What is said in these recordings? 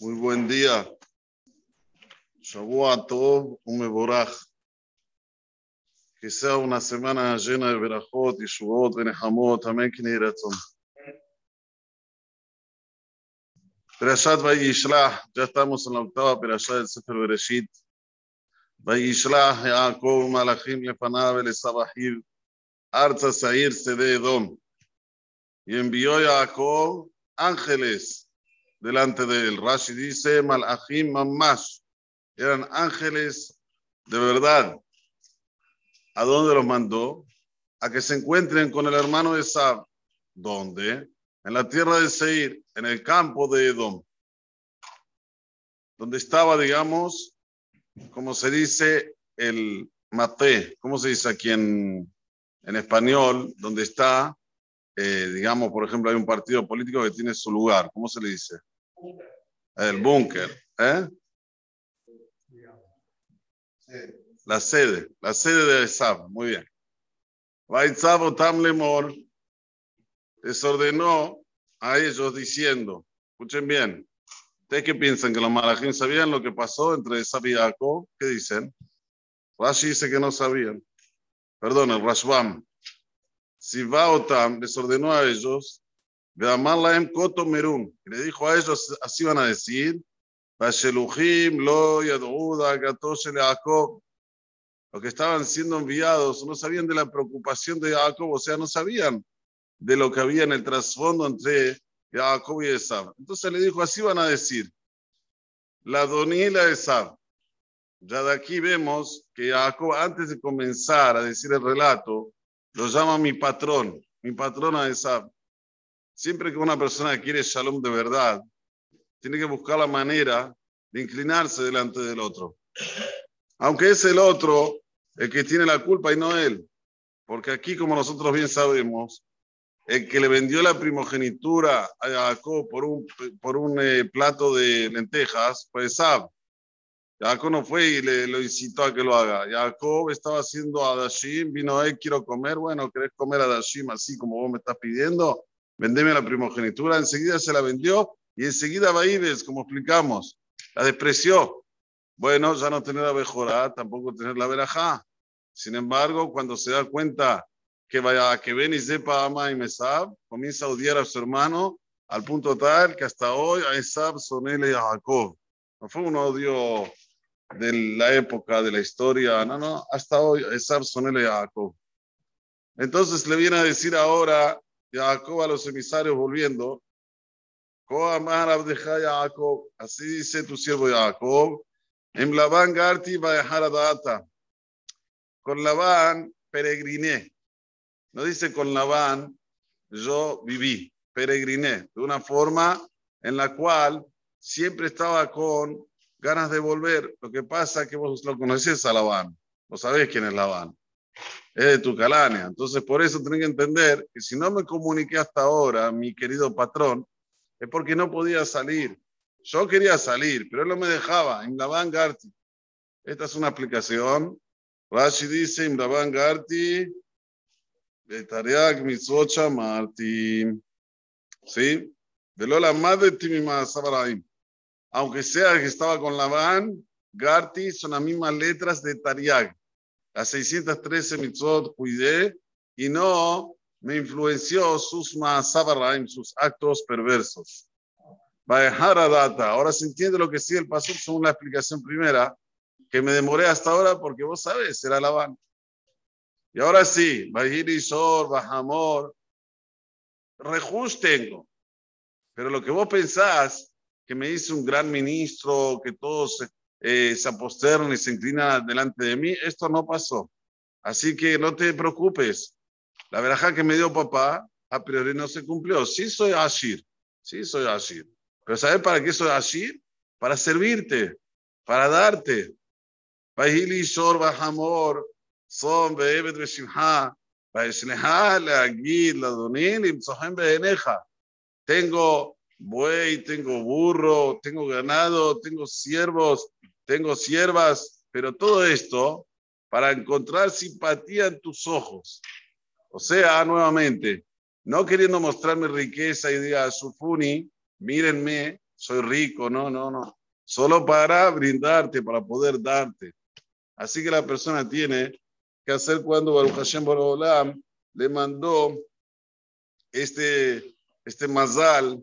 Muy buen día. Shavua Tov Umeborach. Que sea una semana llena de Berajot, Yeshuot, Benehamot, Amén, Kiniratzon. Perashat Vayishlach, ya estamos en la octava Perashat del Sefer Bereshit. Vayishlach, Yaakov, Malachim, Lefanav, Elesabahiv, Arza Sair, Sede Edom. Y envió Jacob ángeles delante de él. Rashi dice, Malachim Mamash, eran ángeles de verdad. ¿A dónde los mandó? A que se encuentren con el hermano de Sab. ¿Dónde? En la tierra de Seir, en el campo de Edom. Donde estaba, digamos, como se dice, el mate, ¿cómo se dice aquí en, en español? Donde está, eh, digamos, por ejemplo, hay un partido político que tiene su lugar, ¿cómo se le dice? El búnker, ¿eh? La sede, la sede de Esab, muy bien. Vaitzab Tam Lemor les ordenó a ellos diciendo, escuchen bien, ¿ustedes qué piensan? ¿Que los malajim sabían lo que pasó entre Esab y Jacob? ¿Qué dicen? Rashi dice que no sabían. Perdón, el Rashbam. Si va Otam les ordenó a ellos de Amarlaem Koto Merum. Le dijo a ellos, así van a decir, Basheluchim, Lo, Yaduda, Gatosh, Jacob. Los que estaban siendo enviados no sabían de la preocupación de Jacob, o sea, no sabían de lo que había en el trasfondo entre Jacob y Esab. Entonces le dijo, así van a decir, la Doní y la Esab. Ya de aquí vemos que Jacob, antes de comenzar a decir el relato, lo llama mi patrón, mi patrona Esab. Siempre que una persona quiere shalom de verdad, tiene que buscar la manera de inclinarse delante del otro. Aunque es el otro el que tiene la culpa y no él. Porque aquí, como nosotros bien sabemos, el que le vendió la primogenitura a Jacob por un, por un eh, plato de lentejas fue Esab. Jacob no fue y le lo incitó a que lo haga. Jacob estaba haciendo Adashim, vino él, quiero comer. Bueno, ¿querés comer Adashim así como vos me estás pidiendo? Vendeme la primogenitura. Enseguida se la vendió y enseguida Baibes, como explicamos, la despreció. Bueno, ya no tener la Bejorá, tampoco tener la Berajá. Sin embargo, cuando se da cuenta que vaya que ven y sepa ama y Mesab, comienza a odiar a su hermano al punto tal que hasta hoy a Esab son él y a Jacob. No fue un odio de la época, de la historia, no, no, hasta hoy Esab son él y a Jacob. Entonces le viene a decir ahora Jacob a los emisarios volviendo, así dice tu siervo Jacob, en Labán Garti data. Con Labán peregriné. No dice con Labán yo viví, peregriné, de una forma en la cual siempre estaba con ganas de volver. Lo que pasa es que vos lo conocés a Labán, vos sabés quién es Labán. Es de tu calánea. Entonces, por eso tenés que entender que si no me comuniqué hasta ahora, mi querido patrón, es porque no podía salir. Yo quería salir, pero él no me dejaba. Imdaban Garti. Esta es una aplicación. Rashi dice Imdaban Garti. Betariak Mitzocha Marti. ¿Sí? De Lola Madre Timima Sabaraim. Aunque sea que estaba con Labán, Garti son las mismas letras de Tariag. Las 613 mitzvot cuidé y no me influenció sus Sabaraim, sus actos perversos. data. Ahora se entiende lo que sí el paso según la explicación primera, que me demoré hasta ahora porque vos sabés, era Labán. Y ahora sí, Sor, Bahamor, rejus tengo. Pero lo que vos pensás, que me hice un gran ministro, que todos eh, se aposternan y se inclinan delante de mí, esto no pasó. Así que no te preocupes. La veraja que me dio papá, a priori no se cumplió. Sí soy Ashir, sí soy Ashir. Pero ¿sabes para qué soy Ashir? Para servirte, para darte. Shor Son Beshimha, Leagid, Imsohem. Tengo buey, tengo burro, tengo ganado, tengo siervos, tengo siervas, pero todo esto para encontrar simpatía en tus ojos. O sea, nuevamente, no queriendo mostrarme riqueza y diga, Sufuni, mírenme, soy rico, no, no, no. Solo para brindarte, para poder darte. Así que la persona tiene que hacer cuando Baruch Hashem Borolam le mandó este, este mazal,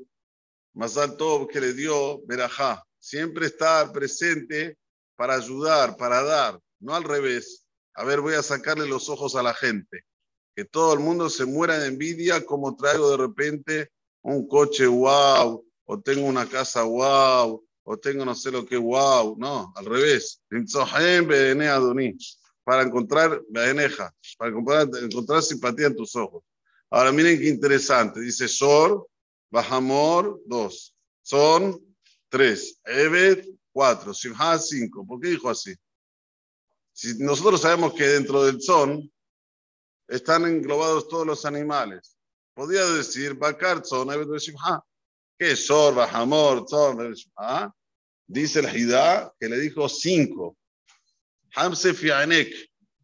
mazal todo que le dio Berajá. Siempre estar presente para ayudar, para dar, no al revés. A ver, voy a sacarle los ojos a la gente. Que todo el mundo se muera de envidia como traigo de repente un coche wow, o tengo una casa wow, o tengo no sé lo que wow. No, al revés. Para encontrar, para encontrar simpatía en tus ojos. Ahora miren qué interesante. Dice Sor, Bajamor, dos. Son tres. Evet, cuatro. Simha, cinco. ¿Por qué dijo así? Si nosotros sabemos que dentro del son están englobados todos los animales, podría decir Bakar, son, Evet, Simha. ¿Qué es Sor, Bajamor, son, Simha? Dice el Hidá que le dijo cinco. Hamse Fianek.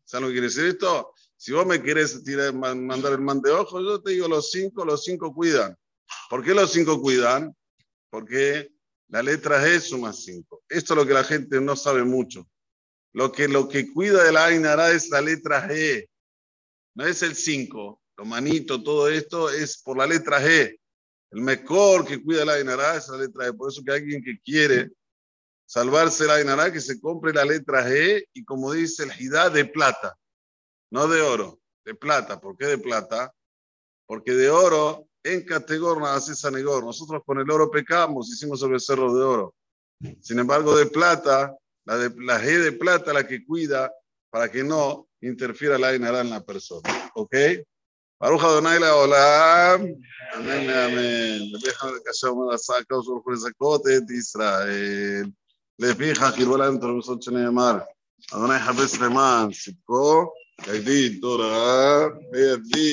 ¿Sabes lo que quiere decir esto? Si vos me querés tirar, mandar el man de ojo, yo te digo los cinco, los cinco cuidan. ¿Por qué los cinco cuidan? Porque la letra G suma cinco. Esto es lo que la gente no sabe mucho. Lo que, lo que cuida de la Ainara es la letra G. No es el cinco. Lo manito, todo esto es por la letra G. El mejor que cuida la Ainara es la letra G. Por eso que alguien que quiere salvarse la Ainara, que se compre la letra G y como dice el Hidá, de plata. No de oro, de plata. ¿Por qué de plata? Porque de oro en categoría así sanegor. Nosotros con el oro pecamos, hicimos sobre el cerro de oro. Sin embargo, de plata, la, de, la G de plata, la que cuida para que no interfiera la inara en la persona. ¿Ok? Baruja Donai hola. Amén, amén. Deja de casar una saca o surge sacote de Israel. Le fija que vuelan todos los ocho neemar. Adonai Jabez Leman, Sipko, Yagdid, Torah, Yagdid.